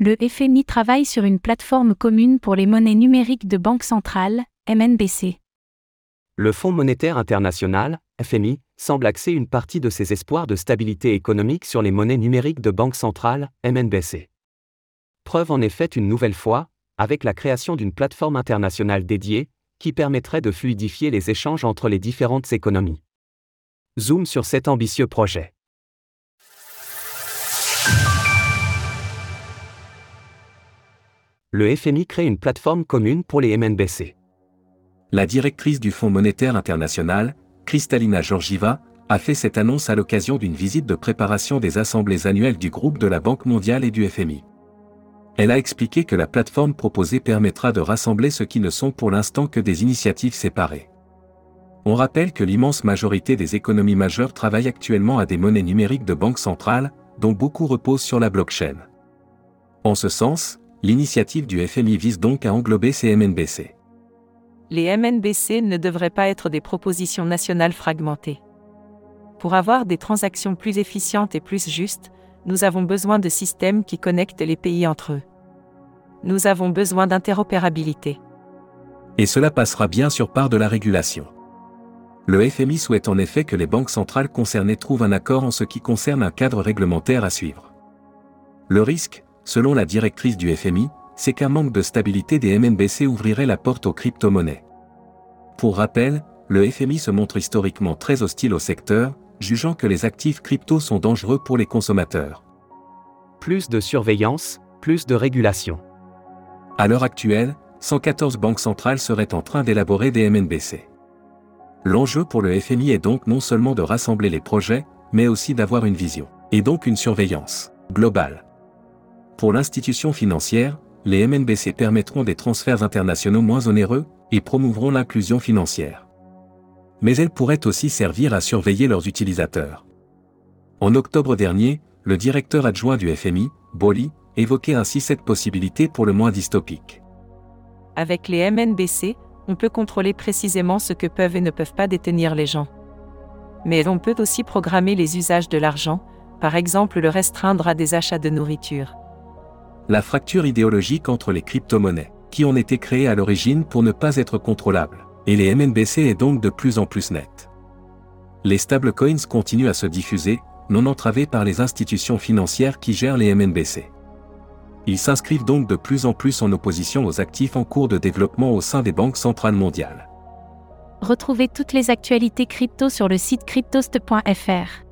Le FMI travaille sur une plateforme commune pour les monnaies numériques de banque centrale, MNBC. Le Fonds monétaire international, FMI, semble axer une partie de ses espoirs de stabilité économique sur les monnaies numériques de banque centrale, MNBC. Preuve en effet une nouvelle fois, avec la création d'une plateforme internationale dédiée, qui permettrait de fluidifier les échanges entre les différentes économies. Zoom sur cet ambitieux projet. Le FMI crée une plateforme commune pour les MNBC. La directrice du Fonds monétaire international, Kristalina Georgieva, a fait cette annonce à l'occasion d'une visite de préparation des assemblées annuelles du groupe de la Banque mondiale et du FMI. Elle a expliqué que la plateforme proposée permettra de rassembler ce qui ne sont pour l'instant que des initiatives séparées. On rappelle que l'immense majorité des économies majeures travaillent actuellement à des monnaies numériques de banque centrale, dont beaucoup reposent sur la blockchain. En ce sens, l'initiative du FMI vise donc à englober ces MNBC. Les MNBC ne devraient pas être des propositions nationales fragmentées. Pour avoir des transactions plus efficientes et plus justes, nous avons besoin de systèmes qui connectent les pays entre eux. Nous avons besoin d'interopérabilité. Et cela passera bien sur part de la régulation. Le FMI souhaite en effet que les banques centrales concernées trouvent un accord en ce qui concerne un cadre réglementaire à suivre. Le risque, selon la directrice du FMI, c'est qu'un manque de stabilité des MNBC ouvrirait la porte aux crypto-monnaies. Pour rappel, le FMI se montre historiquement très hostile au secteur, jugeant que les actifs crypto sont dangereux pour les consommateurs. Plus de surveillance, plus de régulation. À l'heure actuelle, 114 banques centrales seraient en train d'élaborer des MNBC. L'enjeu pour le FMI est donc non seulement de rassembler les projets, mais aussi d'avoir une vision, et donc une surveillance globale. Pour l'institution financière, les MNBC permettront des transferts internationaux moins onéreux et promouvront l'inclusion financière. Mais elles pourraient aussi servir à surveiller leurs utilisateurs. En octobre dernier, le directeur adjoint du FMI, Boli, évoquait ainsi cette possibilité pour le moins dystopique. Avec les MNBC, on peut contrôler précisément ce que peuvent et ne peuvent pas détenir les gens. Mais on peut aussi programmer les usages de l'argent, par exemple le restreindre à des achats de nourriture la fracture idéologique entre les crypto-monnaies, qui ont été créées à l'origine pour ne pas être contrôlables, et les MNBC est donc de plus en plus nette. Les stablecoins continuent à se diffuser, non entravés par les institutions financières qui gèrent les MNBC. Ils s'inscrivent donc de plus en plus en opposition aux actifs en cours de développement au sein des banques centrales mondiales. Retrouvez toutes les actualités crypto sur le site cryptost.fr.